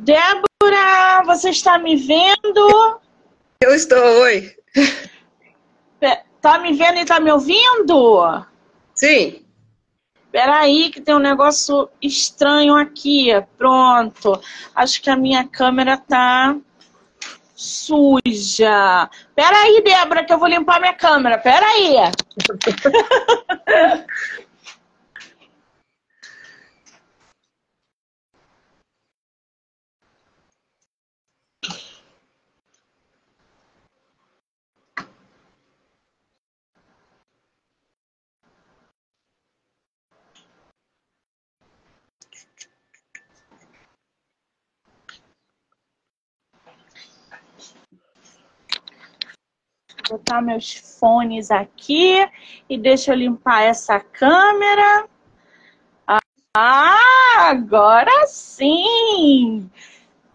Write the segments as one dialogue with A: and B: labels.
A: Débora, você está me vendo?
B: Eu estou, oi.
A: Tá me vendo e tá me ouvindo?
B: Sim.
A: Peraí, que tem um negócio estranho aqui. Pronto. Acho que a minha câmera tá suja. Peraí, Débora, que eu vou limpar minha câmera. Peraí. botar meus fones aqui e deixa eu limpar essa câmera. Ah, agora sim!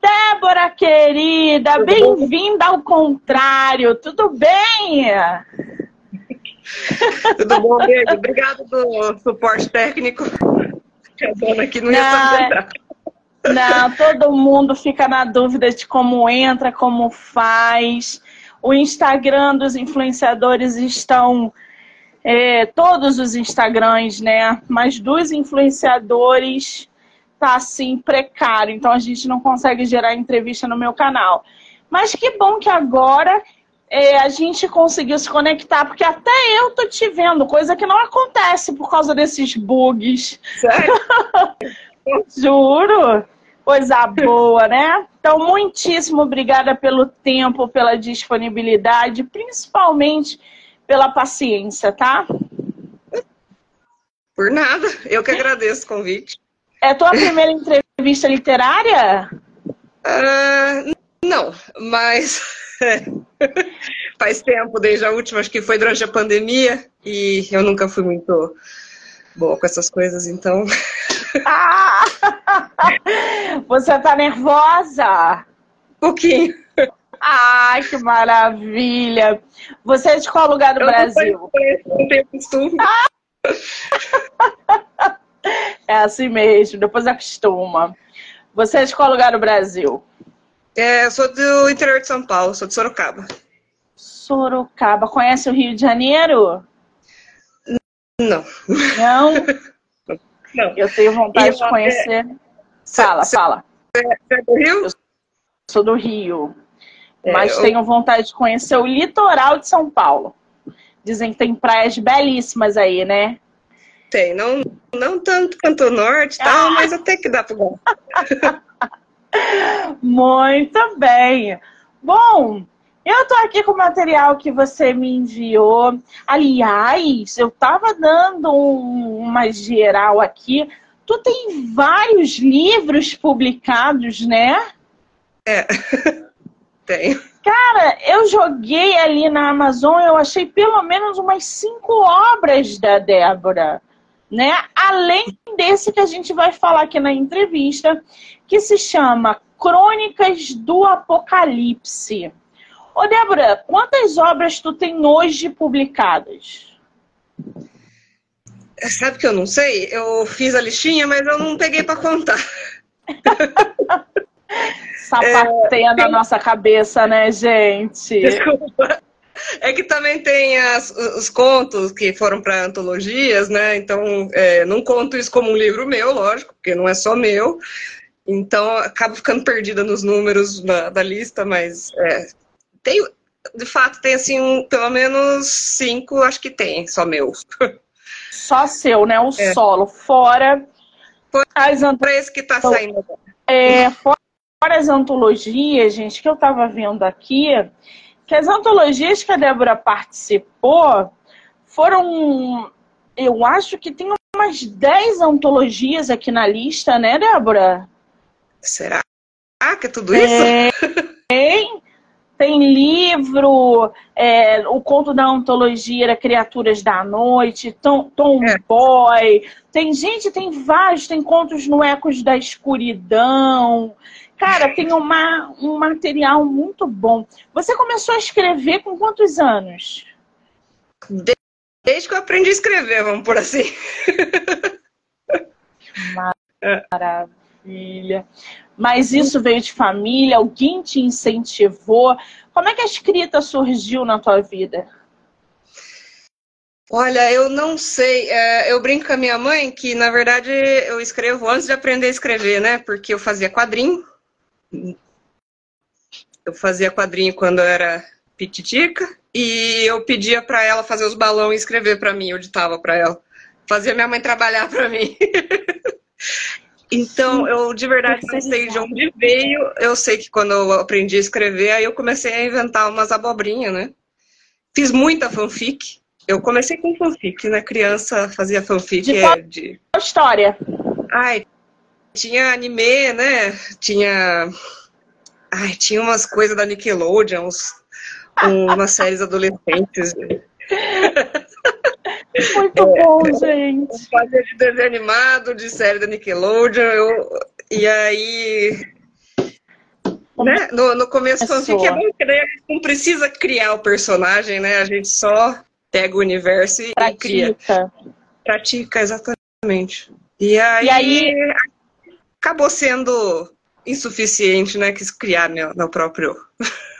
A: Débora querida, bem-vinda ao contrário, tudo bem?
B: Tudo bom, Beijo. Obrigado pelo suporte técnico. A dona aqui não, não ia saber.
A: Não, todo mundo fica na dúvida de como entra, como faz. O Instagram dos influenciadores estão. É, todos os Instagrams, né? Mas dos influenciadores tá assim precário. Então a gente não consegue gerar entrevista no meu canal. Mas que bom que agora é, a gente conseguiu se conectar, porque até eu tô te vendo, coisa que não acontece por causa desses bugs.
B: Sério?
A: Juro. Coisa boa, né? Então, muitíssimo obrigada pelo tempo, pela disponibilidade, principalmente pela paciência, tá?
B: Por nada, eu que agradeço o convite.
A: É tua primeira entrevista literária?
B: Uh, não, mas faz tempo, desde a última, acho que foi durante a pandemia, e eu nunca fui muito boa com essas coisas, então.
A: Ah! Você tá nervosa?
B: Um pouquinho.
A: Ai, que maravilha! Você é de qual lugar do eu Brasil?
B: Não tenho costume.
A: É assim mesmo, depois acostuma. Você é de qual lugar do Brasil?
B: É, eu sou do interior de São Paulo, sou de Sorocaba.
A: Sorocaba. Conhece o Rio de Janeiro?
B: Não.
A: Não?
B: Não.
A: Eu tenho vontade de conhecer. É... Fala, cê, fala.
B: Você é do Rio? Eu
A: sou do Rio. É, mas eu... tenho vontade de conhecer o litoral de São Paulo. Dizem que tem praias belíssimas aí, né?
B: Tem, não, não tanto quanto o norte, ah. mas até que dá para
A: Muito bem. Bom, eu tô aqui com o material que você me enviou. Aliás, eu tava dando um, uma geral aqui. Tu tem vários livros publicados, né?
B: É, tenho.
A: Cara, eu joguei ali na Amazon, eu achei pelo menos umas cinco obras da Débora, né? Além desse que a gente vai falar aqui na entrevista, que se chama Crônicas do Apocalipse. Ô, Débora, quantas obras tu tem hoje publicadas?
B: Sabe que eu não sei? Eu fiz a listinha, mas eu não peguei para contar.
A: Sapateia é, na nossa cabeça, né, gente?
B: Desculpa. É que também tem as, os contos que foram para antologias, né? Então, é, não conto isso como um livro meu, lógico, porque não é só meu. Então, acabo ficando perdida nos números da, da lista, mas é, tem, de fato, tem assim, um, pelo menos cinco, acho que tem, só meu.
A: Só seu, né? O é. solo. Fora.
B: as ant... que tá saindo.
A: É, fora as antologias, gente, que eu tava vendo aqui, que as antologias que a Débora participou foram. Eu acho que tem umas 10 antologias aqui na lista, né, Débora?
B: Será? Ah, que é tudo isso? É,
A: tem. Tem livro, é, o conto da antologia era Criaturas da Noite, Tom, Tom é. Boy. Tem gente, tem vários, tem contos no Ecos da Escuridão. Cara, tem uma, um material muito bom. Você começou a escrever com quantos anos?
B: Desde que eu aprendi a escrever, vamos por assim.
A: Maravilha. Maravilha. Mas isso veio de família? Alguém te incentivou? Como é que a escrita surgiu na tua vida?
B: Olha, eu não sei. É, eu brinco com a minha mãe que, na verdade, eu escrevo antes de aprender a escrever, né? Porque eu fazia quadrinho. Eu fazia quadrinho quando eu era pititica. E eu pedia para ela fazer os balões e escrever para mim. Eu ditava para ela. Fazia minha mãe trabalhar para mim. então, eu de verdade não sei de onde veio. Eu sei que quando eu aprendi a escrever, aí eu comecei a inventar umas abobrinhas, né? Fiz muita fanfic eu comecei com fanfic, né? Criança fazia fanfic.
A: De qual é, de... história?
B: Ai, tinha anime, né? Tinha. Ai, tinha umas coisas da Nickelodeon, uns, umas séries adolescentes.
A: Muito é, bom, gente.
B: Fazia de desenho animado, de série da Nickelodeon. Eu, e aí. Né? No, no começo, fanfic é a gente não precisa criar o personagem, né? A gente só pega o universo e, Pratica. cria. Pratica, exatamente. E aí, e aí, acabou sendo insuficiente, né? Quis criar meu, meu próprio.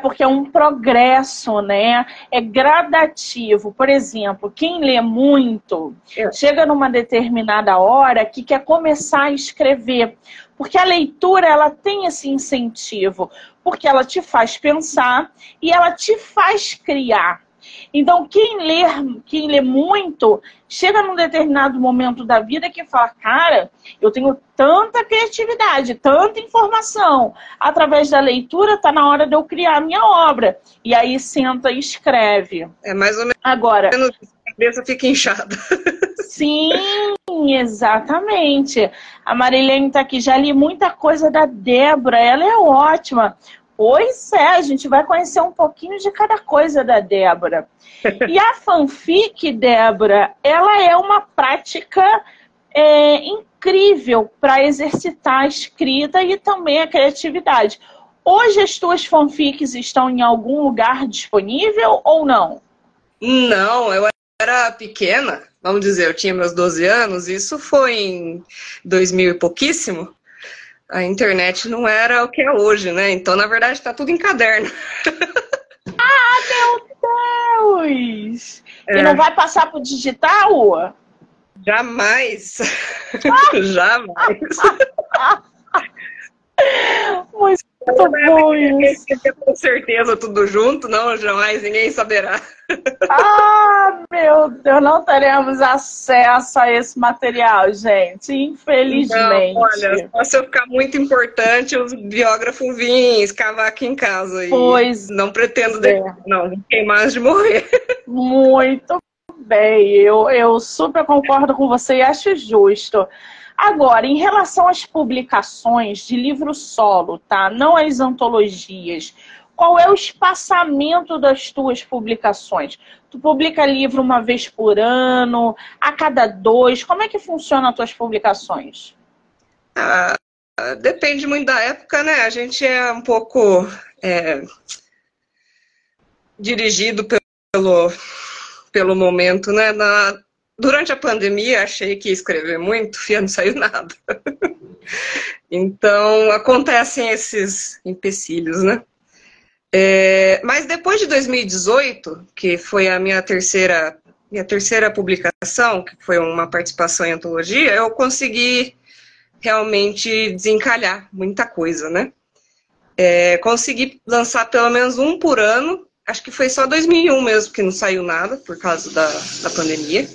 A: Porque é um progresso, né? É gradativo. Por exemplo, quem lê muito é. chega numa determinada hora que quer começar a escrever. Porque a leitura ela tem esse incentivo, porque ela te faz pensar e ela te faz criar. Então, quem lê, quem lê muito, chega num determinado momento da vida que fala, cara, eu tenho tanta criatividade, tanta informação. Através da leitura, está na hora de eu criar a minha obra. E aí senta e escreve.
B: É mais ou menos.
A: Agora.
B: A cabeça fica inchada.
A: Sim, exatamente. A Marilene está aqui. Já li muita coisa da Débora. Ela é ótima. Pois é, a gente vai conhecer um pouquinho de cada coisa da Débora. E a fanfic, Débora, ela é uma prática é, incrível para exercitar a escrita e também a criatividade. Hoje as tuas fanfics estão em algum lugar disponível ou não?
B: Não, eu era pequena, vamos dizer, eu tinha meus 12 anos, isso foi em 2000 e pouquíssimo a internet não era o que é hoje, né? Então, na verdade, está tudo em caderno.
A: Ah, meu Deus! É. E não vai passar para o digital?
B: Jamais! Jamais!
A: Muito muito bom isso.
B: Com certeza tudo junto, não, jamais ninguém saberá.
A: Ah, meu Deus, não teremos acesso a esse material, gente, infelizmente. Não,
B: olha, só se eu ficar muito importante, os biógrafos virem escavar aqui em casa.
A: Pois.
B: Não pretendo, é. não, queimar de morrer.
A: Muito bem, eu, eu super concordo com você e acho justo. Agora, em relação às publicações de livro solo, tá? Não as antologias. Qual é o espaçamento das tuas publicações? Tu publica livro uma vez por ano, a cada dois? Como é que funcionam as tuas publicações?
B: Ah, depende muito da época, né? A gente é um pouco é, dirigido pelo, pelo momento, né? Na, Durante a pandemia, achei que ia escrever muito, e não saiu nada. então, acontecem esses empecilhos, né? É, mas depois de 2018, que foi a minha terceira, minha terceira publicação, que foi uma participação em antologia, eu consegui realmente desencalhar muita coisa, né? É, consegui lançar pelo menos um por ano. Acho que foi só 2001 mesmo que não saiu nada por causa da, da pandemia.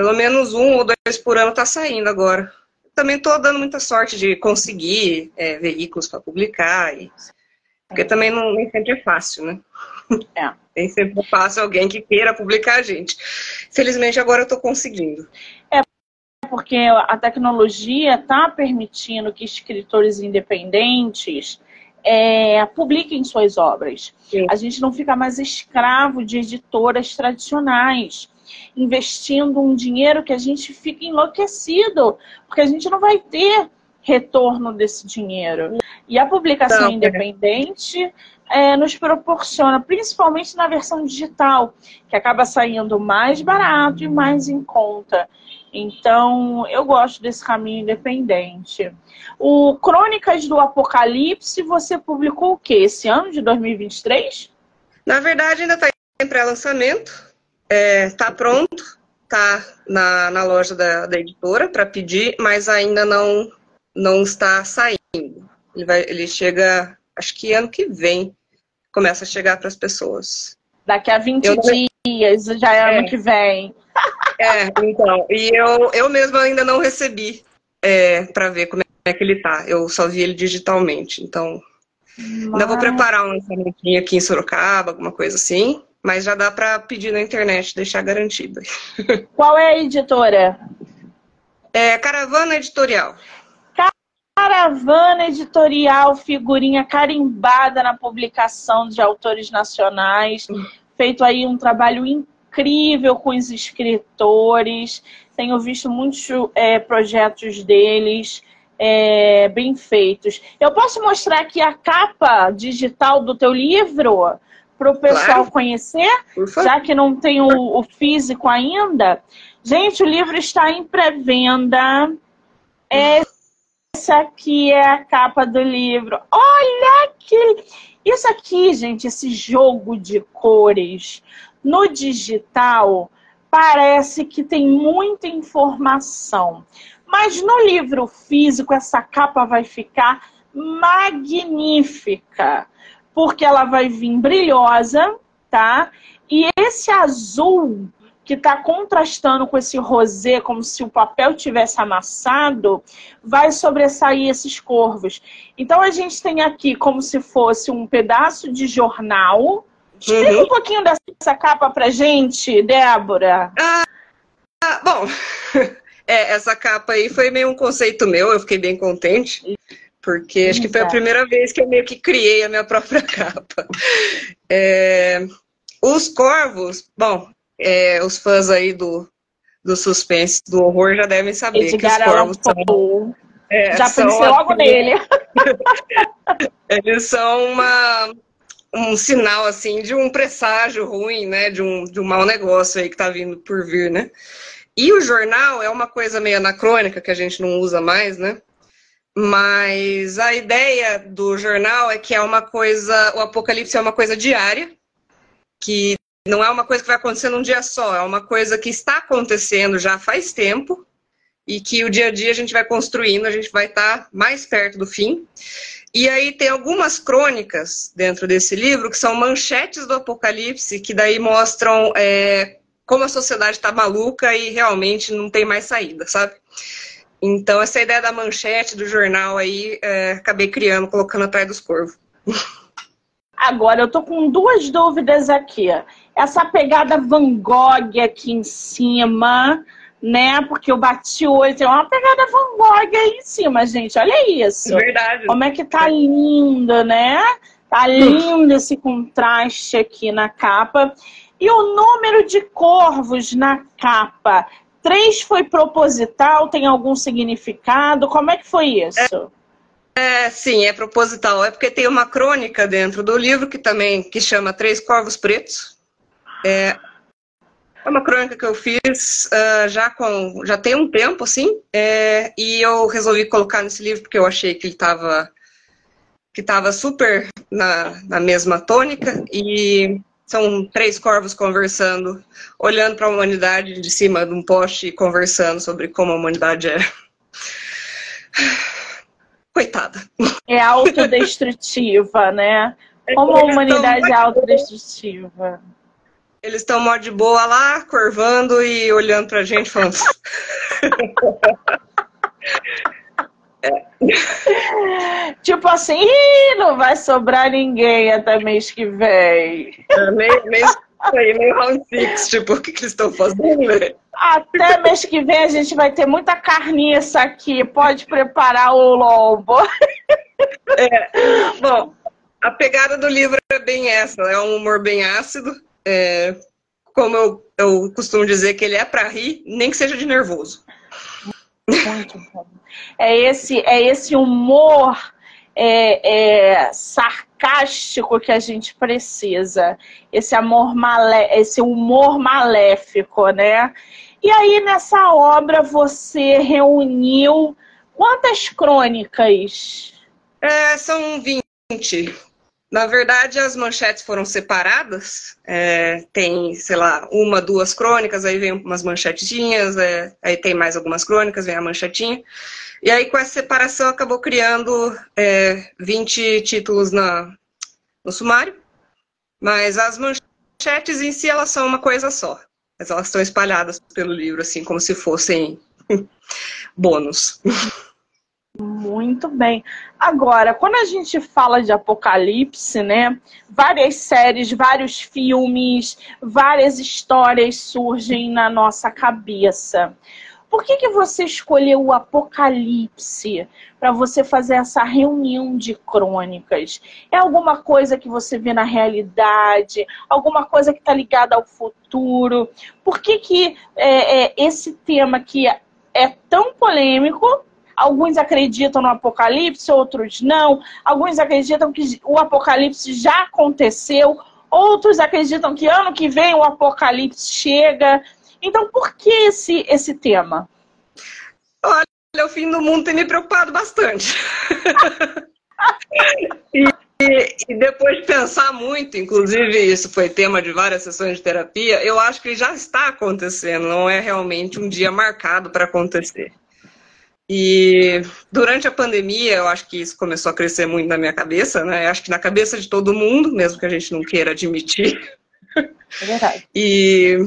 B: Pelo menos um ou dois por ano está saindo agora. Também estou dando muita sorte de conseguir é, veículos para publicar. E... Porque também não, nem sempre é fácil, né? É. Nem sempre é fácil alguém que queira publicar a gente. Felizmente agora eu estou conseguindo.
A: É porque a tecnologia está permitindo que escritores independentes é, publiquem suas obras. Sim. A gente não fica mais escravo de editoras tradicionais investindo um dinheiro que a gente fica enlouquecido, porque a gente não vai ter retorno desse dinheiro. E a publicação não, independente é, nos proporciona, principalmente na versão digital, que acaba saindo mais barato e mais em conta. Então, eu gosto desse caminho independente. O Crônicas do Apocalipse, você publicou o quê? Esse ano de 2023?
B: Na verdade, ainda está em pré-lançamento. Está é, pronto, está na, na loja da, da editora para pedir, mas ainda não, não está saindo. Ele, vai, ele chega, acho que ano que vem, começa a chegar para as pessoas.
A: Daqui a 20 eu dias, já é, é ano que vem.
B: É, então. E eu, eu mesma ainda não recebi é, para ver como é que ele tá. Eu só vi ele digitalmente. Então, mas... ainda vou preparar um lançamentinho aqui em Sorocaba, alguma coisa assim. Mas já dá para pedir na internet, deixar garantido.
A: Qual é a editora?
B: É Caravana Editorial.
A: Caravana Editorial, figurinha carimbada na publicação de autores nacionais. Feito aí um trabalho incrível com os escritores. Tenho visto muitos é, projetos deles. É, bem feitos. Eu posso mostrar aqui a capa digital do teu livro para o pessoal claro. conhecer, já que não tem o, o, físico ainda. Gente, o livro está em pré-venda. Essa aqui é a capa do livro. Olha que isso aqui, gente, esse jogo de cores no digital parece que tem muita informação. Mas no livro físico, essa capa vai ficar magnífica porque ela vai vir brilhosa, tá? E esse azul que está contrastando com esse rosé, como se o papel tivesse amassado, vai sobressair esses corvos. Então a gente tem aqui como se fosse um pedaço de jornal. Explica uhum. um pouquinho dessa capa pra gente, Débora.
B: Ah, ah bom, é, essa capa aí foi meio um conceito meu, eu fiquei bem contente. Porque acho que foi a primeira vez que eu meio que criei a minha própria capa. É, os corvos, bom, é, os fãs aí do, do suspense, do horror já devem saber Edgar que os corvos são...
A: É, já pensei logo assim, nele.
B: eles são uma, um sinal, assim, de um presságio ruim, né? De um, de um mau negócio aí que tá vindo por vir, né? E o jornal é uma coisa meio anacrônica que a gente não usa mais, né? Mas a ideia do jornal é que é uma coisa, o apocalipse é uma coisa diária, que não é uma coisa que vai acontecer num dia só, é uma coisa que está acontecendo já faz tempo e que o dia a dia a gente vai construindo, a gente vai estar mais perto do fim. E aí tem algumas crônicas dentro desse livro que são manchetes do apocalipse, que daí mostram é, como a sociedade está maluca e realmente não tem mais saída, sabe? Então, essa ideia da manchete do jornal aí, é, acabei criando, colocando atrás dos corvos.
A: Agora, eu tô com duas dúvidas aqui. Essa pegada Van Gogh aqui em cima, né? Porque eu bati olho, tem uma pegada Van Gogh aí em cima, gente. Olha isso.
B: Verdade.
A: Como é que tá lindo, né? Tá lindo esse contraste aqui na capa. E o número de corvos na capa Três foi proposital, tem algum significado? Como é que foi isso?
B: É, é, sim, é proposital. É porque tem uma crônica dentro do livro que também que chama Três Corvos Pretos. É, é uma crônica que eu fiz uh, já com já tem um tempo, assim, é, e eu resolvi colocar nesse livro porque eu achei que ele estava que estava super na, na mesma tônica e são três corvos conversando, olhando para a humanidade de cima de um poste e conversando sobre como a humanidade é. Coitada.
A: É autodestrutiva, né? Como a humanidade é autodestrutiva.
B: Eles estão mó de boa lá, corvando e olhando pra gente, falando.
A: tipo assim, não vai sobrar ninguém até mês que vem.
B: É, meio, meio, meio round six, tipo, o que, que eles estão fazendo, né?
A: Até mês que vem a gente vai ter muita carniça aqui. Pode preparar o lombo.
B: É, bom, a pegada do livro é bem essa, é um humor bem ácido. É, como eu, eu costumo dizer que ele é para rir, nem que seja de nervoso.
A: Muito bom. É esse, é esse humor é, é, sarcástico que a gente precisa. Esse amor malé, esse humor maléfico, né? E aí, nessa obra, você reuniu quantas crônicas?
B: É, são 20. Na verdade, as manchetes foram separadas. É, tem, sei lá, uma, duas crônicas, aí vem umas manchetinhas, é, aí tem mais algumas crônicas, vem a manchetinha. E aí, com essa separação, acabou criando é, 20 títulos na, no sumário. Mas as manchetes em si, elas são uma coisa só. Mas elas estão espalhadas pelo livro, assim, como se fossem bônus.
A: Muito bem. Agora, quando a gente fala de apocalipse, né? Várias séries, vários filmes, várias histórias surgem na nossa cabeça. Por que, que você escolheu o Apocalipse para você fazer essa reunião de crônicas? É alguma coisa que você vê na realidade? Alguma coisa que está ligada ao futuro? Por que, que é, é, esse tema que é tão polêmico Alguns acreditam no apocalipse, outros não. Alguns acreditam que o apocalipse já aconteceu, outros acreditam que ano que vem o apocalipse chega. Então, por que esse, esse tema?
B: Olha, o fim do mundo tem me preocupado bastante. e, e, depois de pensar muito, inclusive isso foi tema de várias sessões de terapia, eu acho que já está acontecendo, não é realmente um dia marcado para acontecer. E durante a pandemia, eu acho que isso começou a crescer muito na minha cabeça, né? Eu acho que na cabeça de todo mundo, mesmo que a gente não queira admitir.
A: É verdade.
B: E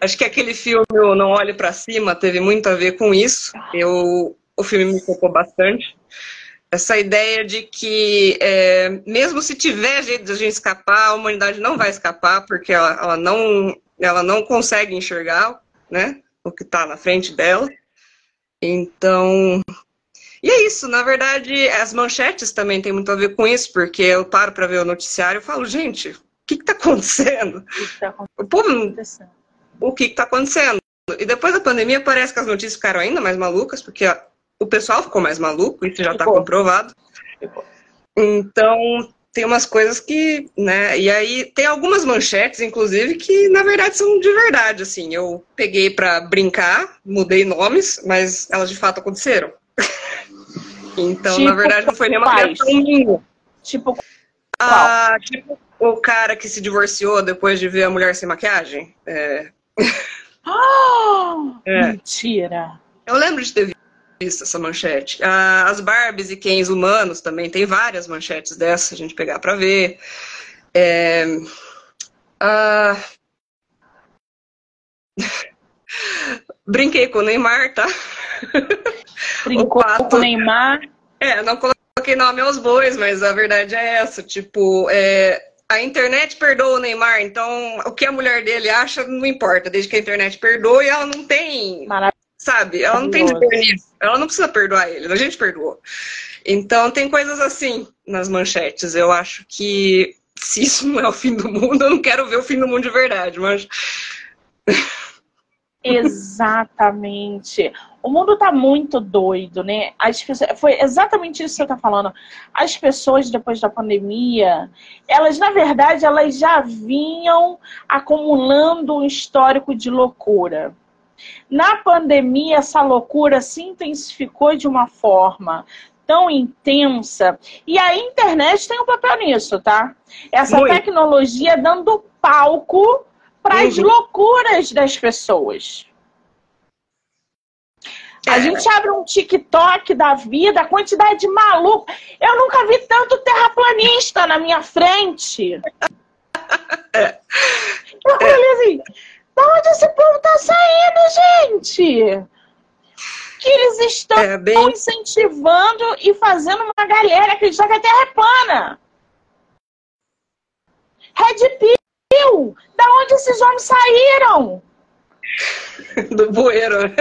B: Acho que aquele filme o Não Olhe para Cima teve muito a ver com isso. Eu, o filme me tocou bastante. Essa ideia de que, é, mesmo se tiver jeito de a gente escapar, a humanidade não vai escapar, porque ela, ela não, ela não consegue enxergar né, o que está na frente dela. Então, e é isso, na verdade, as manchetes também têm muito a ver com isso, porque eu paro para ver o noticiário e falo, gente, o que está acontecendo? O, que tá acontecendo? o povo o que está acontecendo. E depois da pandemia parece que as notícias ficaram ainda mais malucas, porque o pessoal ficou mais maluco, isso já está comprovado. Então, tem umas coisas que, né, e aí tem algumas manchetes, inclusive, que na verdade são de verdade, assim, eu peguei para brincar, mudei nomes, mas elas de fato aconteceram. então, tipo, na verdade, não foi nenhuma criação minha.
A: Tipo,
B: ah, tipo o cara que se divorciou depois de ver a mulher sem maquiagem. É,
A: Oh, é. Mentira!
B: Eu lembro de ter visto essa manchete. Ah, as Barbies e Kens humanos também tem várias manchetes dessas, a gente pegar para ver. É, ah, Brinquei com o Neymar, tá?
A: Brincou o com o Neymar?
B: É, não coloquei nome aos bois, mas a verdade é essa. Tipo, é, a internet perdoa o Neymar, então o que a mulher dele acha não importa, desde que a internet perdoa e ela não tem. Sabe? Ela não tem nisso. Ela não precisa perdoar ele, a gente perdoou. Então tem coisas assim nas manchetes. Eu acho que se isso não é o fim do mundo, eu não quero ver o fim do mundo de verdade, mas.
A: Exatamente. O mundo está muito doido, né? As pessoas, foi exatamente isso que você está falando. As pessoas, depois da pandemia, elas, na verdade, elas já vinham acumulando um histórico de loucura. Na pandemia, essa loucura se intensificou de uma forma tão intensa. E a internet tem um papel nisso, tá? Essa Muito. tecnologia dando palco para as loucuras das pessoas. A é. gente abre um TikTok da vida, a quantidade de maluco. Eu nunca vi tanto terraplanista na minha frente. É. Eu falei assim, da onde esse povo tá saindo, gente? Que eles estão é, bem... incentivando e fazendo uma galera acreditar que a Terra é plana. Red Pill! Da onde esses homens saíram?
B: Do bueiro.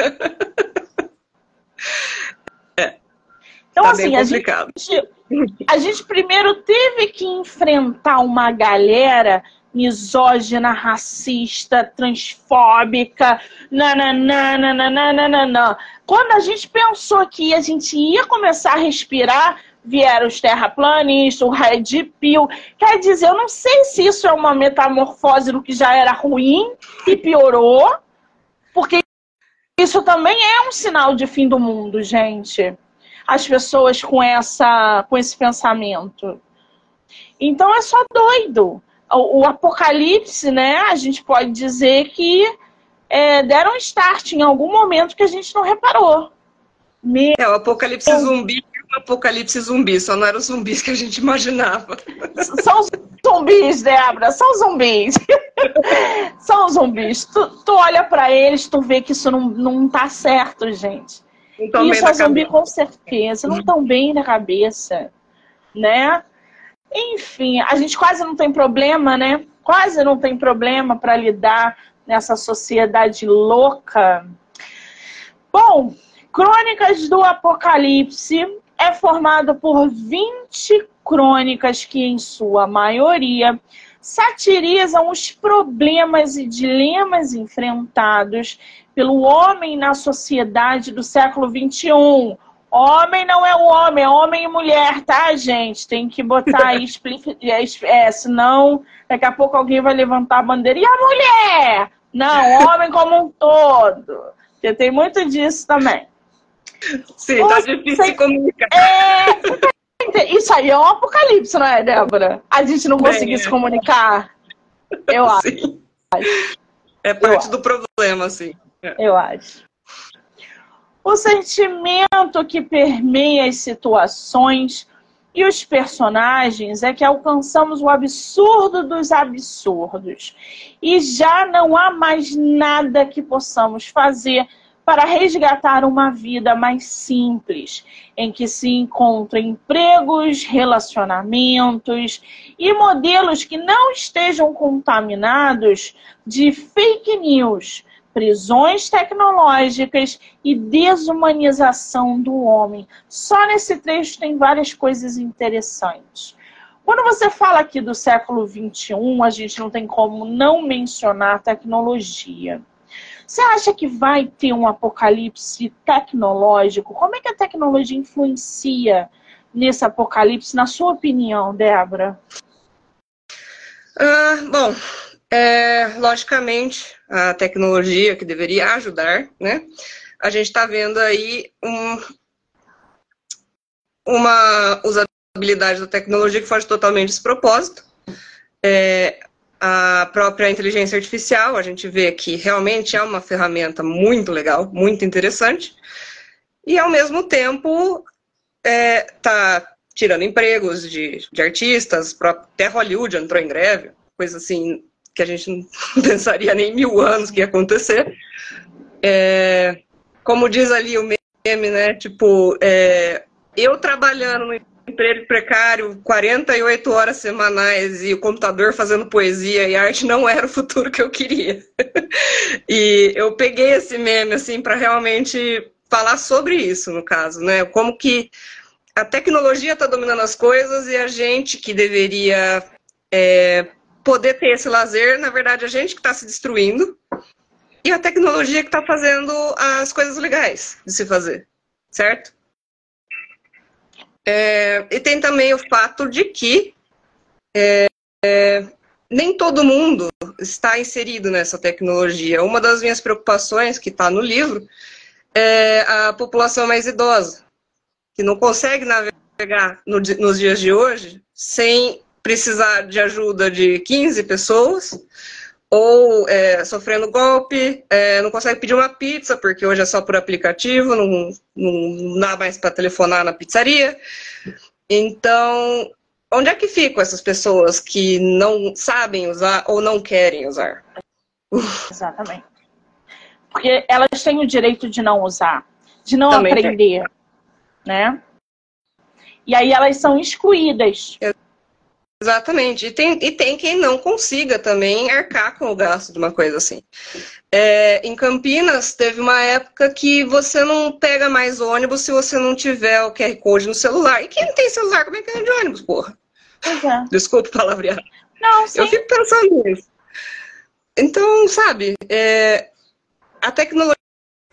A: Então, tá assim, a gente, a gente primeiro teve que enfrentar uma galera misógina, racista, transfóbica, nananana, Quando a gente pensou que a gente ia começar a respirar, vieram os terraplanistas, o Red Pill. Quer dizer, eu não sei se isso é uma metamorfose do que já era ruim e piorou, porque isso também é um sinal de fim do mundo, gente. As pessoas com, essa, com esse pensamento. Então é só doido. O, apocalipse, né? A gente pode dizer que é, deram start em algum momento que a gente não reparou.
B: Meu... É, o apocalipse zumbi um apocalipse zumbi, só não eram os zumbis que a gente imaginava.
A: São zumbis, Débora, são zumbis. são zumbis. Tu, tu olha para eles, tu vê que isso não, não tá certo, gente. Não isso é zumbi cabeça. com certeza, não estão bem na cabeça, né? Enfim, a gente quase não tem problema, né? Quase não tem problema para lidar nessa sociedade louca. Bom, Crônicas do Apocalipse é formado por 20 crônicas que, em sua maioria, satirizam os problemas e dilemas enfrentados pelo homem na sociedade do século XXI. Homem não é o homem, é homem e mulher, tá, gente? Tem que botar aí, é, é, senão daqui a pouco alguém vai levantar a bandeira. E a mulher? Não, homem como um todo. Porque tem muito disso também.
B: Sim, tá difícil se comunicar. É...
A: Isso aí é um apocalipse, não é, Débora? A gente não conseguir é. se comunicar. Eu
B: sim. acho. É parte Eu do acho. problema, sim.
A: É. Eu acho. O sentimento que permeia as situações e os personagens é que alcançamos o absurdo dos absurdos. E já não há mais nada que possamos fazer para resgatar uma vida mais simples, em que se encontram empregos, relacionamentos e modelos que não estejam contaminados de fake news, prisões tecnológicas e desumanização do homem. Só nesse trecho tem várias coisas interessantes. Quando você fala aqui do século XXI, a gente não tem como não mencionar tecnologia. Você acha que vai ter um apocalipse tecnológico? Como é que a tecnologia influencia nesse apocalipse, na sua opinião, Débora?
B: Uh, bom, é, logicamente, a tecnologia que deveria ajudar, né? A gente está vendo aí um, uma usabilidade da tecnologia que foge totalmente desse propósito. É, a própria inteligência artificial, a gente vê que realmente é uma ferramenta muito legal, muito interessante, e ao mesmo tempo está é, tá tirando empregos de, de artistas, até Hollywood entrou em greve, coisa assim que a gente não pensaria nem mil anos que ia acontecer. É, como diz ali o meme, né? Tipo, é, eu trabalhando no emprego precário, 48 horas semanais e o computador fazendo poesia e arte não era o futuro que eu queria. e eu peguei esse meme assim para realmente falar sobre isso, no caso, né? Como que a tecnologia está dominando as coisas e a gente que deveria é, poder ter esse lazer, na verdade, a gente que está se destruindo e a tecnologia que está fazendo as coisas legais de se fazer, certo? É, e tem também o fato de que é, é, nem todo mundo está inserido nessa tecnologia. Uma das minhas preocupações, que está no livro, é a população mais idosa, que não consegue navegar no, nos dias de hoje sem precisar de ajuda de 15 pessoas ou é, sofrendo golpe, é, não consegue pedir uma pizza, porque hoje é só por aplicativo, não, não dá mais para telefonar na pizzaria. Então, onde é que ficam essas pessoas que não sabem usar ou não querem usar?
A: Exatamente. Porque elas têm o direito de não usar, de não Também aprender, tem. né? E aí elas são excluídas.
B: Exatamente. E tem, e tem quem não consiga também arcar com o gasto de uma coisa assim. É, em Campinas, teve uma época que você não pega mais ônibus se você não tiver o QR Code no celular. E quem não tem celular, como é que anda de ônibus, porra? É. Desculpa o palavreado. Não, sim. Eu fico pensando nisso. Então, sabe, é, a tecnologia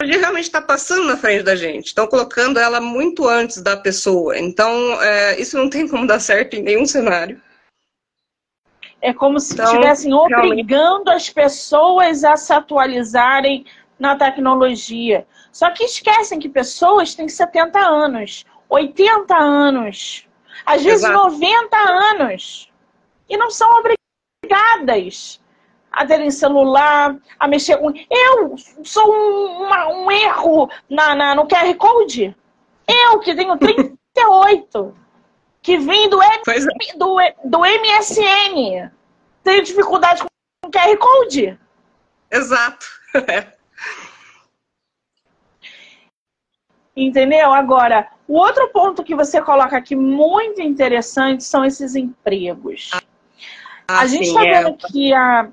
B: realmente está passando na frente da gente. Estão colocando ela muito antes da pessoa. Então, é, isso não tem como dar certo em nenhum cenário.
A: É como se então, estivessem obrigando realmente... as pessoas a se atualizarem na tecnologia. Só que esquecem que pessoas têm 70 anos, 80 anos, às vezes Exato. 90 anos, e não são obrigadas a terem celular, a mexer com. Eu sou um, uma, um erro na, na, no QR Code. Eu que tenho 38, que vim do, M, é. do, do MSN, tenho dificuldade com QR Code.
B: Exato.
A: Entendeu? Agora, o outro ponto que você coloca aqui muito interessante são esses empregos. Ah, a gente está vendo é. que a.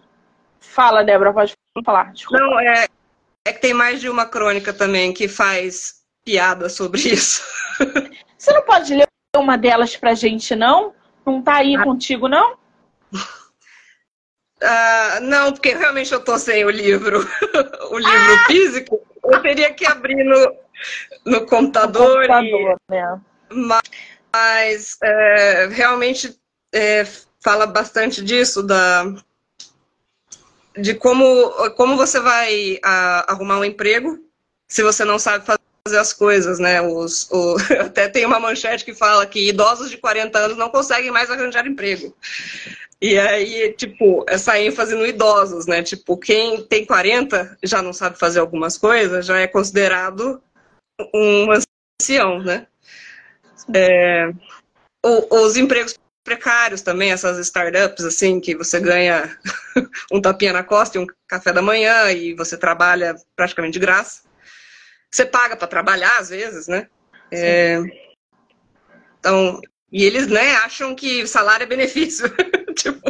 A: Fala, Débora, pode falar.
B: Desculpa. Não, é, é que tem mais de uma crônica também que faz piada sobre isso.
A: Você não pode ler uma delas pra gente, não? Não tá aí ah. contigo, não?
B: Uh, não, porque realmente eu tô sem o livro, o livro ah! físico. Eu teria que abrir no, no computador. No computador e... né? Mas é, realmente é, fala bastante disso, da, de como, como você vai a, arrumar um emprego se você não sabe fazer as coisas, né? Os, o, até tem uma manchete que fala que idosos de 40 anos não conseguem mais arranjar emprego. E aí, tipo, essa ênfase no idosos, né? Tipo, quem tem 40 já não sabe fazer algumas coisas, já é considerado um ancião, né? É, os empregos precários também, essas startups, assim, que você ganha um tapinha na costa e um café da manhã e você trabalha praticamente de graça. Você paga para trabalhar, às vezes, né? É, então, e eles, né, acham que salário é benefício. tipo...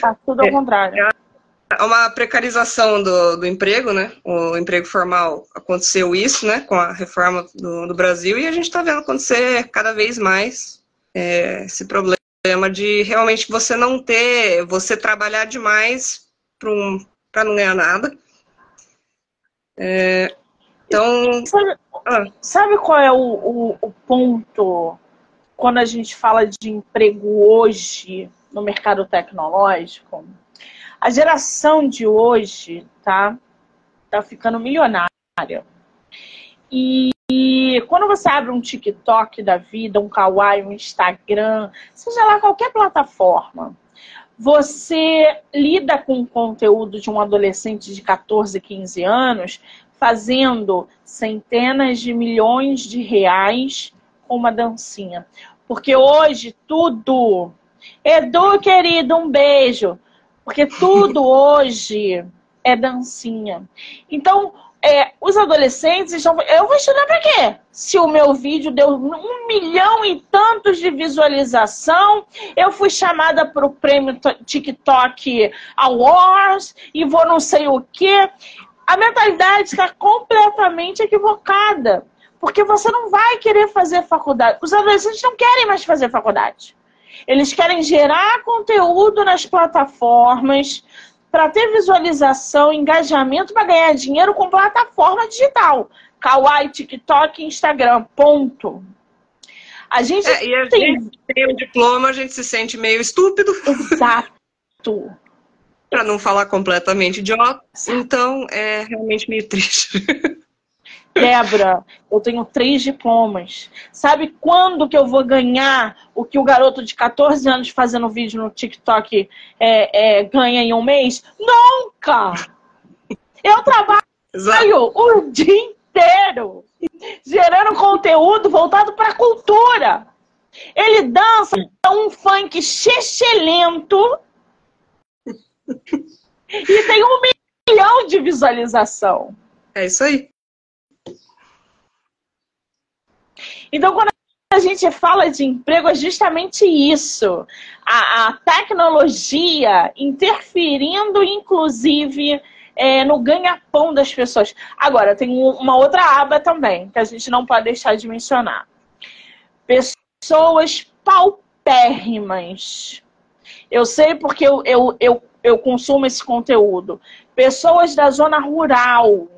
A: Tá tudo ao contrário. É,
B: é uma precarização do, do emprego, né? O emprego formal aconteceu isso, né? Com a reforma do, do Brasil e a gente está vendo acontecer cada vez mais é, esse problema de realmente você não ter, você trabalhar demais para um, não ganhar nada. É, então.
A: Sabe, ah. sabe, qual é o, o, o ponto quando a gente fala de emprego hoje no mercado tecnológico? A geração de hoje, tá? Tá ficando milionária. E, e quando você abre um TikTok da vida, um Kawaii, um Instagram, seja lá qualquer plataforma, você lida com o conteúdo de um adolescente de 14, 15 anos fazendo centenas de milhões de reais com uma dancinha. Porque hoje tudo. Edu, querido, um beijo. Porque tudo hoje é dancinha. Então, é, os adolescentes estão. Eu vou estudar para quê? Se o meu vídeo deu um milhão e tantos de visualização, eu fui chamada para o prêmio TikTok Awards e vou não sei o quê. A mentalidade está completamente equivocada. Porque você não vai querer fazer faculdade. Os adolescentes não querem mais fazer faculdade. Eles querem gerar conteúdo nas plataformas para ter visualização, engajamento para ganhar dinheiro com plataforma digital. Kawaii, TikTok, Instagram, ponto.
B: A gente, é, e a tem... gente tem o diploma, a gente se sente meio estúpido.
A: Exato.
B: para não falar completamente idiota. Então, é realmente meio triste.
A: Débora, eu tenho três diplomas. Sabe quando que eu vou ganhar o que o garoto de 14 anos fazendo vídeo no TikTok é, é, ganha em um mês? Nunca! Eu trabalho Exato. o dia inteiro gerando conteúdo voltado para a cultura. Ele dança um funk chechelento e tem um milhão de visualização.
B: É isso aí.
A: Então, quando a gente fala de emprego, é justamente isso. A, a tecnologia interferindo, inclusive, é, no ganha-pão das pessoas. Agora, tem uma outra aba também, que a gente não pode deixar de mencionar. Pessoas paupérrimas. Eu sei porque eu, eu, eu, eu consumo esse conteúdo. Pessoas da zona rural,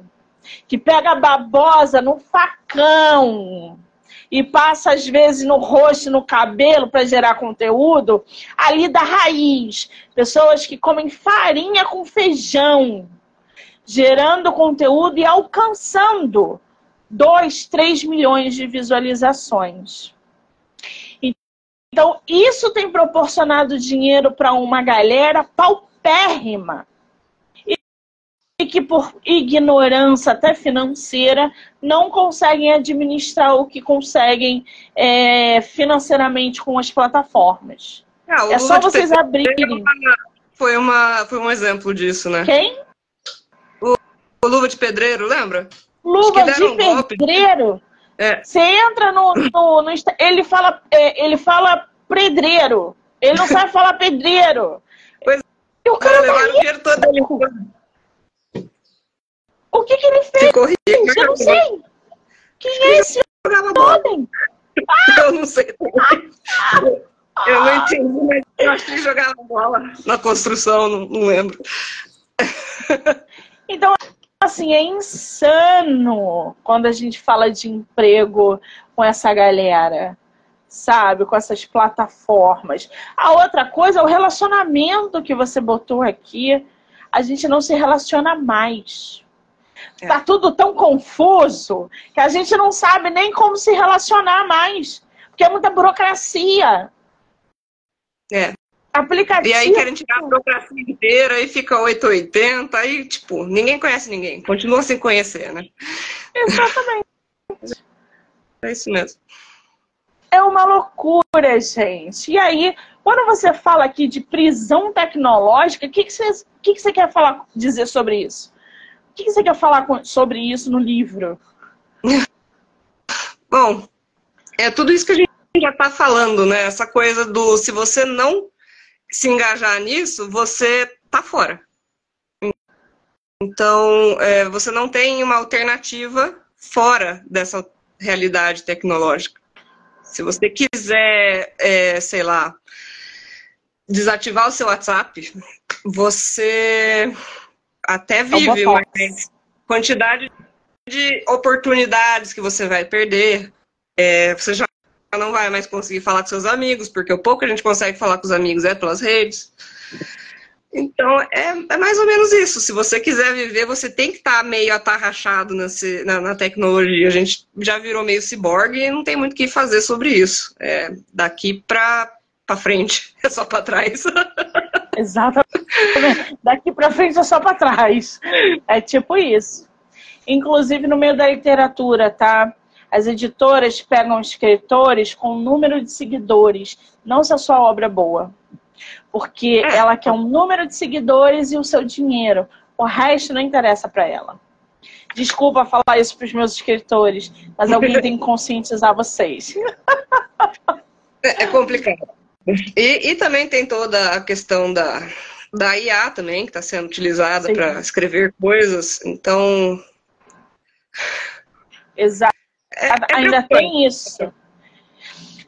A: que pega babosa no facão e passa às vezes no rosto, no cabelo para gerar conteúdo, ali da raiz. Pessoas que comem farinha com feijão. gerando conteúdo e alcançando 2, 3 milhões de visualizações. Então, isso tem proporcionado dinheiro para uma galera paupérrima que, por ignorância até financeira, não conseguem administrar o que conseguem é, financeiramente com as plataformas. Ah, é só vocês abrirem.
B: Foi, uma, foi um exemplo disso, né?
A: Quem?
B: O, o Luva de Pedreiro, lembra?
A: Luva de um Pedreiro? É. Você entra no, no, no, Ele fala. É, ele fala pedreiro. Ele não sabe falar pedreiro.
B: Pois e o cara tá o dinheiro todo.
A: O que, que ele fez? Eu não sei. Quem é esse homem?
B: Eu não sei. Eu não entendi, mas eu acho que ele jogava bola na construção, não, não lembro.
A: Então, assim, é insano quando a gente fala de emprego com essa galera, sabe? Com essas plataformas. A outra coisa é o relacionamento que você botou aqui. A gente não se relaciona mais. É. Tá tudo tão confuso que a gente não sabe nem como se relacionar mais. Porque é muita burocracia.
B: É.
A: Aplicativo.
B: E aí querem tirar a burocracia inteira e fica 880, aí, tipo, ninguém conhece ninguém. Continua sem conhecer, né?
A: Exatamente.
B: É isso mesmo.
A: É uma loucura, gente. E aí, quando você fala aqui de prisão tecnológica, o que, que, você, que, que você quer falar, dizer sobre isso? O que, você quer falar sobre isso no livro?
B: Bom, é tudo isso que a gente já está falando, né? Essa coisa do se você não se engajar nisso, você tá fora. Então, é, você não tem uma alternativa fora dessa realidade tecnológica. Se você quiser, é, sei lá, desativar o seu WhatsApp, você até vive, mas quantidade de oportunidades que você vai perder, é, você já não vai mais conseguir falar com seus amigos, porque o pouco que a gente consegue falar com os amigos é pelas redes. Então, é, é mais ou menos isso. Se você quiser viver, você tem que estar tá meio atarrachado nesse, na, na, tecnologia. A gente já virou meio ciborgue e não tem muito o que fazer sobre isso. É, daqui para frente, é só para trás.
A: Exatamente. Daqui para frente é só para trás. É tipo isso. Inclusive no meio da literatura, tá? As editoras pegam escritores com número de seguidores, não se a sua obra é boa. Porque ela quer um número de seguidores e o seu dinheiro. O resto não interessa para ela. Desculpa falar isso para os meus escritores, mas alguém tem que conscientizar vocês.
B: É, é complicado. E, e, também tem toda a questão da, da IA também, que está sendo utilizada para escrever coisas. Então.
A: Exato. É, é ainda tem isso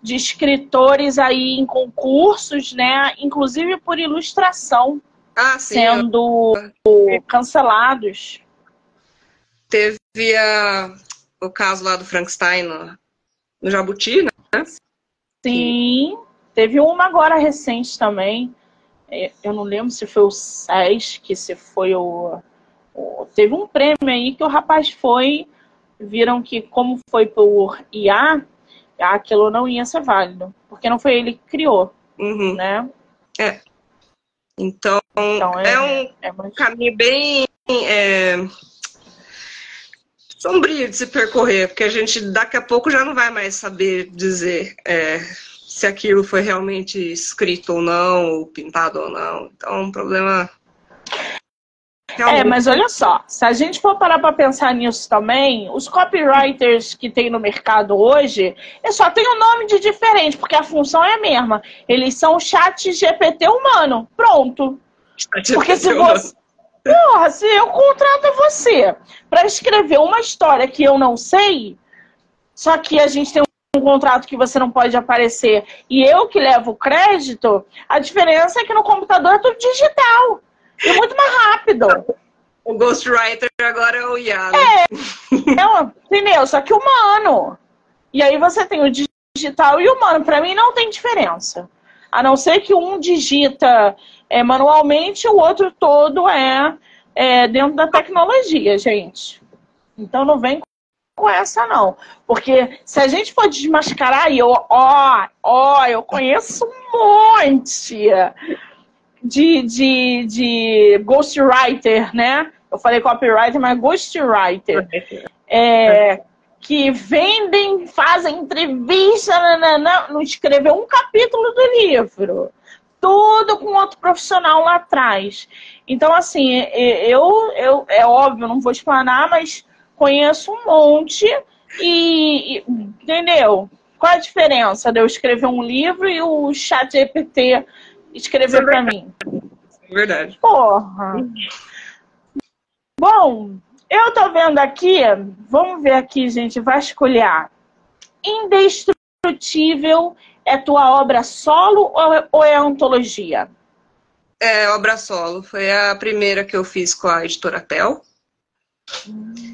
A: de escritores aí em concursos, né? Inclusive por ilustração,
B: ah, sim,
A: sendo eu... cancelados.
B: Teve a, o caso lá do Frankenstein no, no Jabuti, né?
A: Sim, teve uma agora recente também. É, eu não lembro se foi o SESC, se foi o, o. Teve um prêmio aí que o rapaz foi viram que, como foi por IA, aquilo não ia ser válido, porque não foi ele que criou,
B: uhum.
A: né?
B: É. Então, então é, é, um é muito... caminho bem é, sombrio de se percorrer, porque a gente daqui a pouco já não vai mais saber dizer é, se aquilo foi realmente escrito ou não, ou pintado ou não. Então, é um problema
A: Realmente. É, mas olha só, se a gente for parar para pensar nisso também, os copywriters que tem no mercado hoje, é só tem um nome de diferente, porque a função é a mesma. Eles são chat GPT humano. Pronto. Chat porque se você. Porra, se eu contrato você para escrever uma história que eu não sei, só que a gente tem um contrato que você não pode aparecer e eu que levo o crédito, a diferença é que no computador é tudo digital. E muito mais rápido.
B: O Ghostwriter agora é o?
A: É, é, entendeu? Só que humano. E aí você tem o digital e o humano. Para mim não tem diferença. A não ser que um digita é, manualmente, o outro todo é é, dentro da tecnologia, gente. Então não vem com essa, não. Porque se a gente for desmascarar, e eu, ó, ó, eu conheço um monte de, de, de ghostwriter, né? Eu falei copywriter, mas ghostwriter. É, que vendem, fazem entrevista, nanana, não escreveu um capítulo do livro. Tudo com outro profissional lá atrás. Então, assim, eu, eu é óbvio, não vou explanar, mas conheço um monte e, e entendeu? Qual a diferença de eu escrever um livro e o chat GPT escrever é para mim?
B: É verdade.
A: Porra. Bom, eu tô vendo aqui, vamos ver aqui, gente, vasculhar. Indestrutível é tua obra solo ou é antologia?
B: É, obra solo. Foi a primeira que eu fiz com a editora Tel. Hum.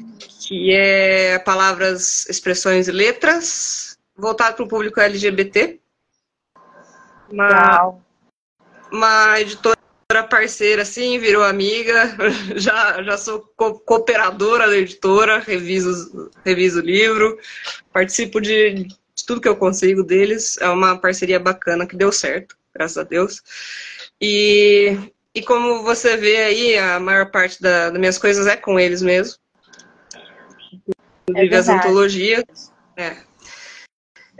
B: Que é palavras, expressões e letras, voltado para o público LGBT. Uma, uma editora parceira, assim, virou amiga. Já, já sou co cooperadora da editora, reviso, reviso o livro, participo de, de tudo que eu consigo deles. É uma parceria bacana que deu certo, graças a Deus. E, e como você vê aí, a maior parte da, das minhas coisas é com eles mesmo. Inclusive é as antologias. É.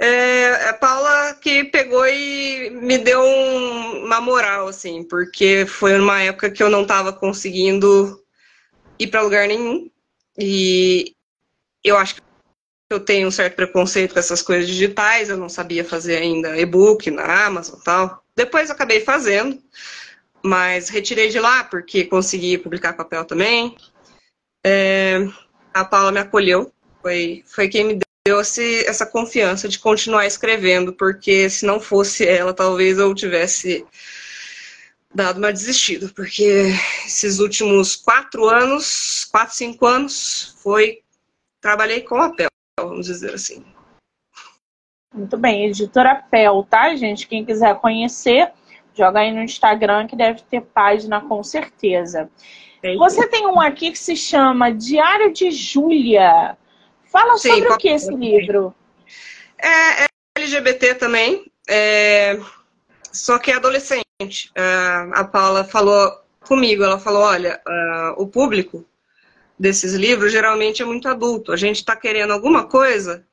B: É, a Paula que pegou e me deu um, uma moral, assim, porque foi numa época que eu não estava conseguindo ir para lugar nenhum. E eu acho que eu tenho um certo preconceito com essas coisas digitais, eu não sabia fazer ainda e-book na Amazon e tal. Depois acabei fazendo, mas retirei de lá porque consegui publicar papel também. É, a Paula me acolheu, foi, foi quem me deu esse, essa confiança de continuar escrevendo, porque se não fosse ela, talvez eu tivesse dado uma desistida, porque esses últimos quatro anos, quatro, cinco anos, foi trabalhei com papel, vamos dizer assim.
A: Muito bem, editora Pel, tá, gente? Quem quiser conhecer, joga aí no Instagram que deve ter página com certeza. Você tem um aqui que se chama Diário de Júlia. Fala Sim, sobre o que esse livro?
B: É, é LGBT também, é, só que é adolescente. É, a Paula falou comigo, ela falou, olha, uh, o público desses livros geralmente é muito adulto. A gente está querendo alguma coisa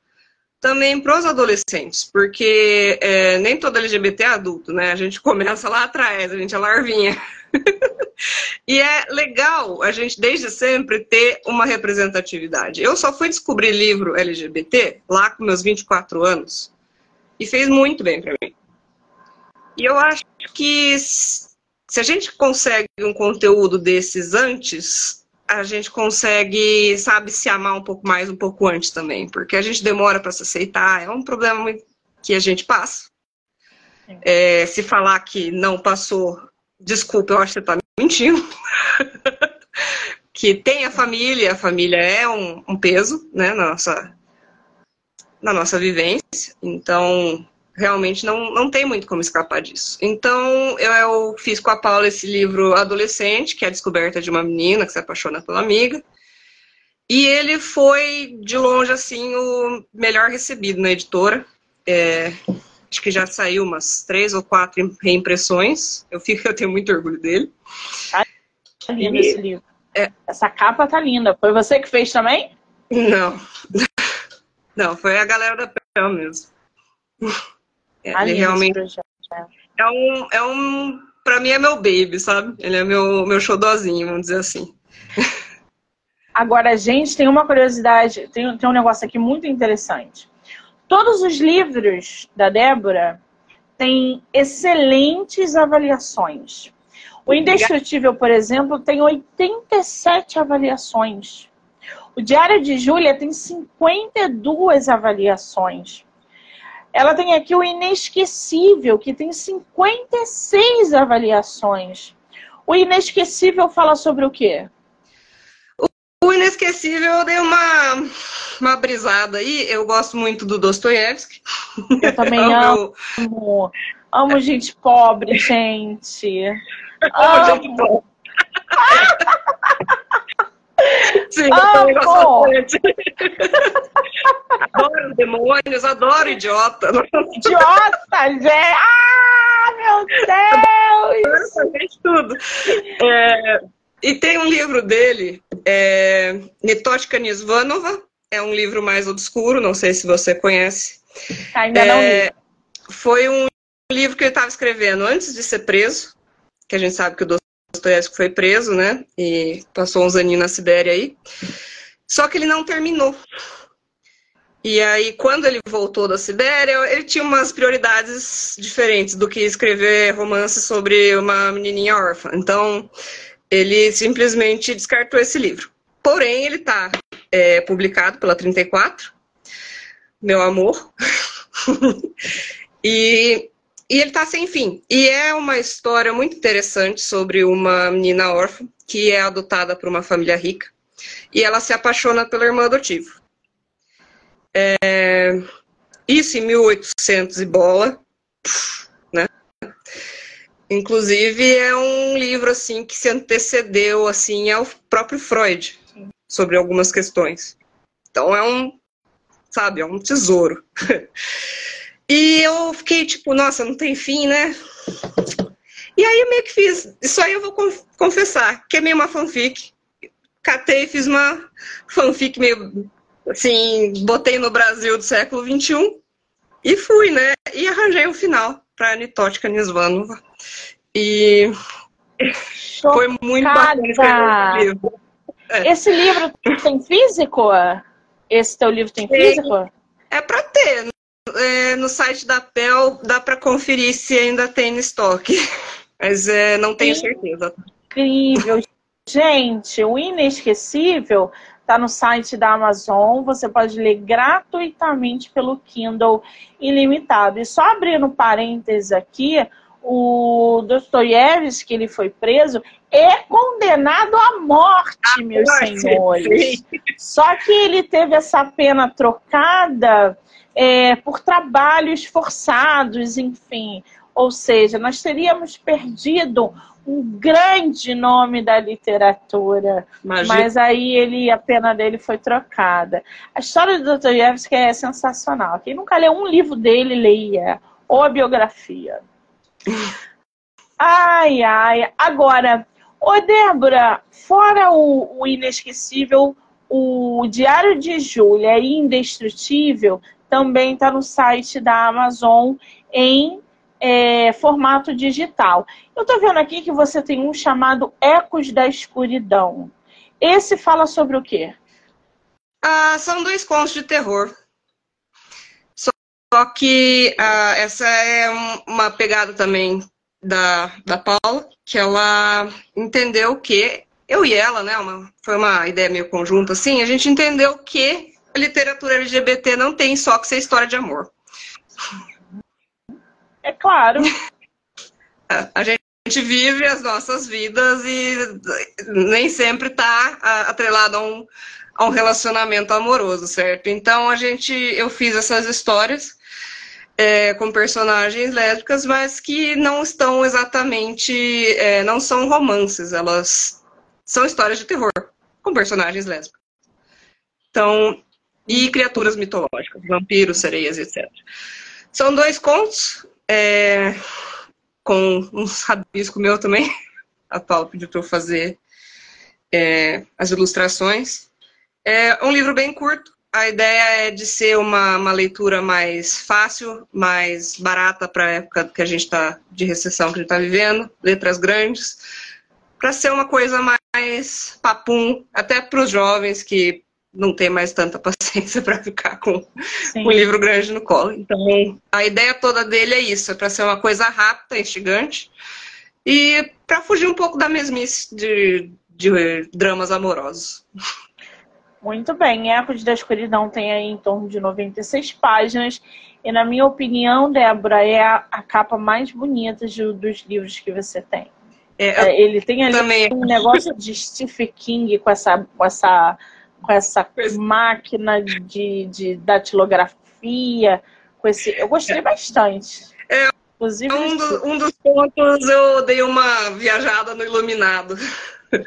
B: também para os adolescentes, porque é, nem todo LGBT é adulto, né? A gente começa lá atrás, a gente é larvinha. e é legal a gente, desde sempre, ter uma representatividade. Eu só fui descobrir livro LGBT lá com meus 24 anos e fez muito bem para mim. E eu acho que se a gente consegue um conteúdo desses antes, a gente consegue, sabe, se amar um pouco mais um pouco antes também, porque a gente demora para se aceitar, é um problema que a gente passa. É, se falar que não passou, desculpa, eu acho que você está mentindo. que tem a família, a família é um, um peso, né, na nossa, na nossa vivência, então realmente não, não tem muito como escapar disso. Então, eu, eu, fiz com a Paula esse livro Adolescente, que é a descoberta de uma menina que se apaixona pela amiga. E ele foi, de longe, assim, o melhor recebido na editora. É, acho que já saiu umas três ou quatro reimpressões. Eu fico, eu tenho muito orgulho dele.
A: Tá lindo e, esse livro. É, Essa capa tá linda. Foi você que fez também?
B: Não. Não, foi a galera da Pel mesmo. Ele realmente é. é um, é um, para mim é meu baby, sabe? Ele é meu meu xodózinho, vamos dizer assim.
A: Agora, gente, tem uma curiosidade, tem, tem um negócio aqui muito interessante. Todos os livros da Débora têm excelentes avaliações. O Indestrutível, por exemplo, tem 87 avaliações. O Diário de Júlia tem 52 avaliações. Ela tem aqui o Inesquecível, que tem 56 avaliações. O Inesquecível fala sobre o quê?
B: Inesquecível eu dei uma, uma brisada aí. Eu gosto muito do Dostoiévski.
A: Eu também amo. Meu... Amo gente pobre, gente. amo. gente pobre.
B: Sim, ah, eu bastante. adoro demônios, adoro idiota.
A: Idiota, gente! Ah, meu Deus!
B: Adoro tudo. É, e tem um livro dele, é, Nitoshka Nisvanova, é um livro mais obscuro, não sei se você conhece.
A: Ainda não li. É,
B: foi um livro que ele estava escrevendo antes de ser preso, que a gente sabe que o Dostoiévski foi preso, né? E passou uns aninhos na Sibéria aí. Só que ele não terminou. E aí, quando ele voltou da Sibéria, ele tinha umas prioridades diferentes do que escrever romance sobre uma menininha órfã. Então, ele simplesmente descartou esse livro. Porém, ele está é, publicado pela 34, Meu Amor. e, e ele está sem fim. E é uma história muito interessante sobre uma menina órfã que é adotada por uma família rica. E ela se apaixona pela irmã adotiva. É, isso em 1800 e bola, né? Inclusive é um livro assim que se antecedeu assim ao próprio Freud sobre algumas questões. Então é um, sabe, é um tesouro. e eu fiquei tipo, nossa, não tem fim, né? E aí eu meio que fiz, isso aí eu vou confessar, que é meio uma fanfic. Catei, fiz uma fanfic meio assim, botei no Brasil do século XXI e fui, né? E arranjei um final para Anitótica Nisvanova. E Chocada. foi muito bacana escrever o livro.
A: É. Esse livro tem físico? Esse teu livro tem físico?
B: É para ter. É, no site da PEL dá para conferir se ainda tem no estoque. Mas é, não tenho certeza.
A: Incrível. Gente, o inesquecível está no site da Amazon. Você pode ler gratuitamente pelo Kindle ilimitado. E só abrindo parênteses aqui, o Dostoiévski, ele foi preso, é condenado à morte, meus senhores. Só que ele teve essa pena trocada é, por trabalhos forçados, enfim. Ou seja, nós teríamos perdido um grande nome da literatura. Imagina. Mas aí ele, a pena dele foi trocada. A história do Dostoiévski é sensacional. Quem nunca leu um livro dele, leia. Ou a biografia. Ai, ai. Agora, ô Débora, fora o, o inesquecível, o Diário de Júlia e Indestrutível também está no site da Amazon em é, formato digital. Eu estou vendo aqui que você tem um chamado Ecos da Escuridão. Esse fala sobre o quê?
B: Ah, são dois contos de terror. Só que ah, essa é uma pegada também da, da Paula, que ela entendeu que, eu e ela, né, uma, foi uma ideia meio conjunta assim, a gente entendeu que a literatura LGBT não tem só que ser história de amor.
A: É claro.
B: A gente vive as nossas vidas e nem sempre está atrelado a um, a um relacionamento amoroso, certo? Então a gente, eu fiz essas histórias é, com personagens lésbicas, mas que não estão exatamente, é, não são romances, elas são histórias de terror com personagens lésbicas. Então, e criaturas mitológicas, vampiros, sereias, etc. São dois contos é, com uns rabiscos meu também. A Paula pediu para eu fazer é, as ilustrações. É um livro bem curto. A ideia é de ser uma, uma leitura mais fácil, mais barata para a época que a gente está de recessão que a gente está vivendo, letras grandes, para ser uma coisa mais papum, até para os jovens que não tem mais tanta paciência para ficar com um livro grande no colo. Então, a ideia toda dele é isso, é para ser uma coisa rápida, instigante, e para fugir um pouco da mesmice de, de dramas amorosos.
A: Muito bem, Ecos da Escuridão tem aí em torno de 96 páginas, e na minha opinião, Débora, é a, a capa mais bonita de, dos livros que você tem. É, é, ele tem ali também... um negócio de Stephen King com essa, com essa com essa máquina de, de datilografia, com esse. Eu gostei bastante.
B: É, Inclusive, um, do, um dos pontos eu dei uma viajada no iluminado.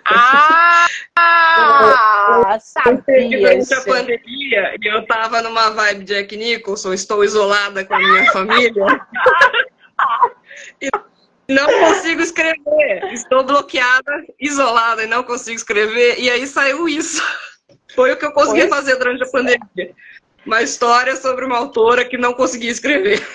A: Ah! sabia!
B: Durante a pandemia, eu tava numa vibe Jack Nicholson, estou isolada com a minha família. e não consigo escrever. Estou bloqueada, isolada e não consigo escrever. E aí saiu isso. Foi o que eu consegui Foi? fazer durante a pandemia. Uma história sobre uma autora que não conseguia escrever.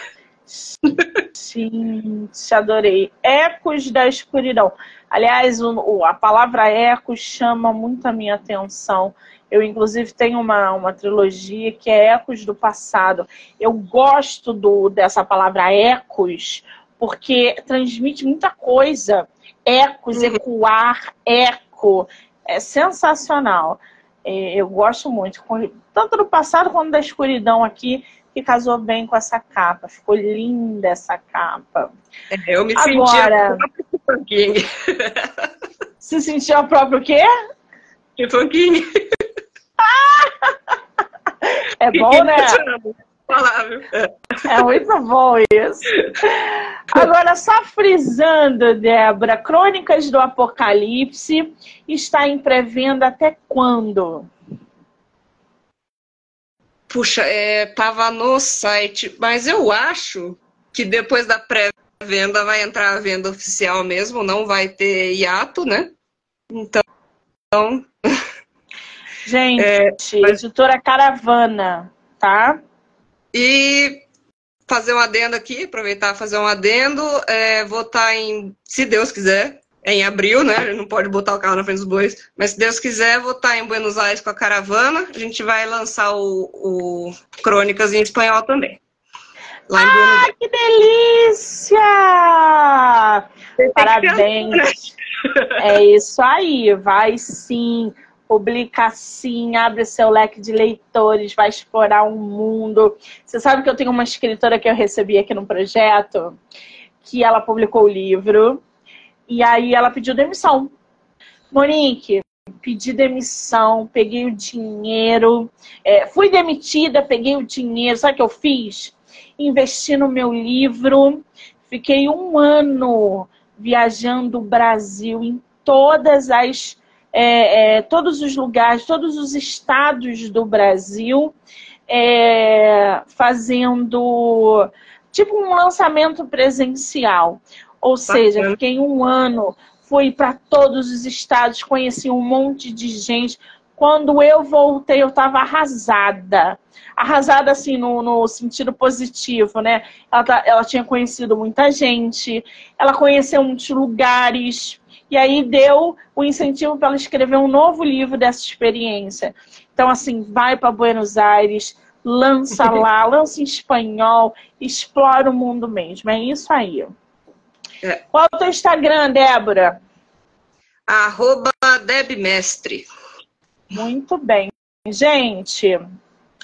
A: Sim, te adorei. Ecos da escuridão. Aliás, o, a palavra eco chama muito a minha atenção. Eu, inclusive, tenho uma, uma trilogia que é Ecos do Passado. Eu gosto do, dessa palavra ecos, porque transmite muita coisa. Ecos, uhum. ecoar, eco. É sensacional. É, eu gosto muito, tanto do passado quanto da escuridão aqui, que casou bem com essa capa. Ficou linda essa capa.
B: É, eu me Agora, senti a própria King.
A: Se sentiu a própria o quê?
B: King.
A: é bom, né? É muito bom isso. Agora, só frisando, Débora, Crônicas do Apocalipse está em pré-venda até quando?
B: Puxa, é, tava no site, mas eu acho que depois da pré-venda vai entrar a venda oficial mesmo, não vai ter hiato, né? Então.
A: Gente, é, mas... editora Caravana, tá?
B: E fazer um adendo aqui, aproveitar fazer um adendo, é, votar em, se Deus quiser, em abril, né? A gente não pode botar o carro na frente dos bois, mas se Deus quiser, votar em Buenos Aires com a caravana. A gente vai lançar o, o Crônicas em espanhol também.
A: Lá em ah, que delícia! Parabéns! É isso aí, vai sim publica assim, abre seu leque de leitores, vai explorar um mundo. Você sabe que eu tenho uma escritora que eu recebi aqui no projeto, que ela publicou o livro, e aí ela pediu demissão. Monique, pedi demissão, peguei o dinheiro, é, fui demitida, peguei o dinheiro, sabe o que eu fiz? Investi no meu livro, fiquei um ano viajando o Brasil em todas as é, é, todos os lugares, todos os estados do Brasil, é, fazendo tipo um lançamento presencial. Ou seja, fiquei um ano, fui para todos os estados, conheci um monte de gente. Quando eu voltei, eu estava arrasada. Arrasada, assim, no, no, sentido positivo, né? Ela, tá, ela tinha conhecido muita gente, ela conheceu muitos lugares, e aí deu o incentivo para ela escrever um novo livro dessa experiência. Então, assim, vai para Buenos Aires, lança lá, lança em espanhol, explora o mundo mesmo. É isso aí. É. Qual é o teu Instagram, Débora?
B: Arroba Debmestre.
A: Muito bem. Gente,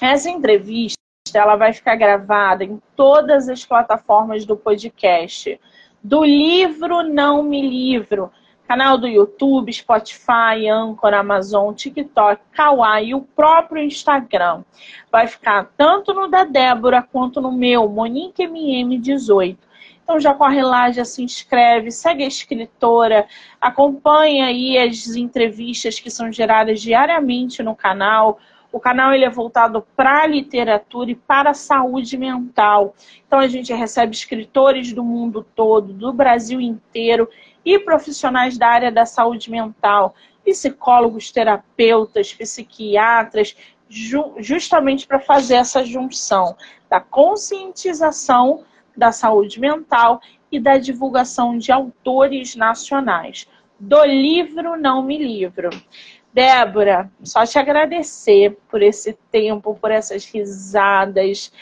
A: essa entrevista ela vai ficar gravada em todas as plataformas do podcast. Do livro Não Me Livro canal do YouTube, Spotify, Anchor, Amazon, TikTok, Kawaii e o próprio Instagram. Vai ficar tanto no da Débora quanto no meu, MoniqueMM18. Então já corre lá, já se inscreve, segue a escritora, acompanha aí as entrevistas que são geradas diariamente no canal. O canal ele é voltado para a literatura e para a saúde mental. Então a gente recebe escritores do mundo todo, do Brasil inteiro e profissionais da área da saúde mental, psicólogos, terapeutas, psiquiatras, ju justamente para fazer essa junção da conscientização da saúde mental e da divulgação de autores nacionais. Do livro Não Me Livro. Débora, só te agradecer por esse tempo, por essas risadas,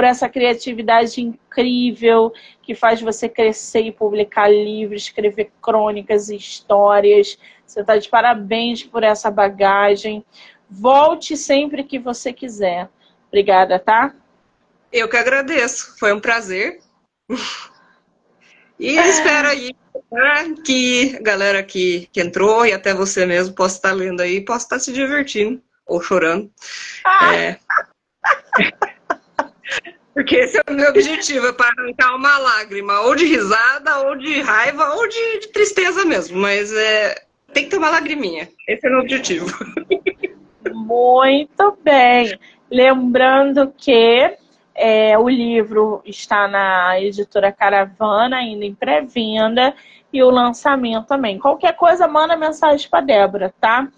A: por essa criatividade incrível que faz você crescer e publicar livros, escrever crônicas e histórias. Você está de parabéns por essa bagagem. Volte sempre que você quiser. Obrigada, tá?
B: Eu que agradeço. Foi um prazer. E espero aí né, que a galera que, que entrou e até você mesmo possa estar lendo aí, possa estar se divertindo ou chorando. Ah. É... Porque esse é o meu objetivo, é para arrancar uma lágrima, ou de risada, ou de raiva, ou de, de tristeza mesmo. Mas é, tem que ter uma lagriminha. Esse é o meu objetivo.
A: Muito bem. Lembrando que é, o livro está na editora Caravana, ainda em pré-venda, e o lançamento também. Qualquer coisa, manda mensagem para Débora, tá?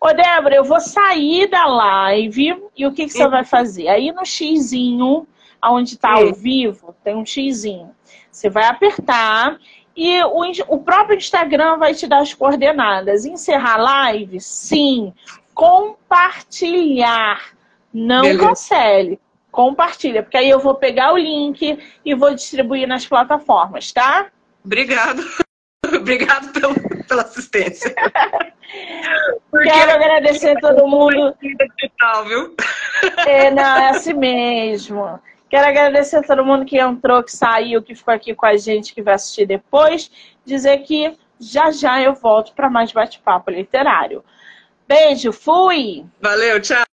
A: Ô, Débora, eu vou sair da live e o que, que você vai fazer? Aí no xizinho, onde está ao vivo, tem um xizinho. Você vai apertar e o, o próprio Instagram vai te dar as coordenadas. Encerrar live? Sim. Compartilhar. Não Beleza. cancele. Compartilha, porque aí eu vou pegar o link e vou distribuir nas plataformas, tá?
B: Obrigado. Obrigado pelo, pela assistência.
A: Porque Quero agradecer a todo mundo.
B: Digital, viu?
A: É, não, é assim mesmo. Quero agradecer a todo mundo que entrou, que saiu, que ficou aqui com a gente, que vai assistir depois. Dizer que já já eu volto para mais bate-papo literário. Beijo, fui!
B: Valeu, tchau!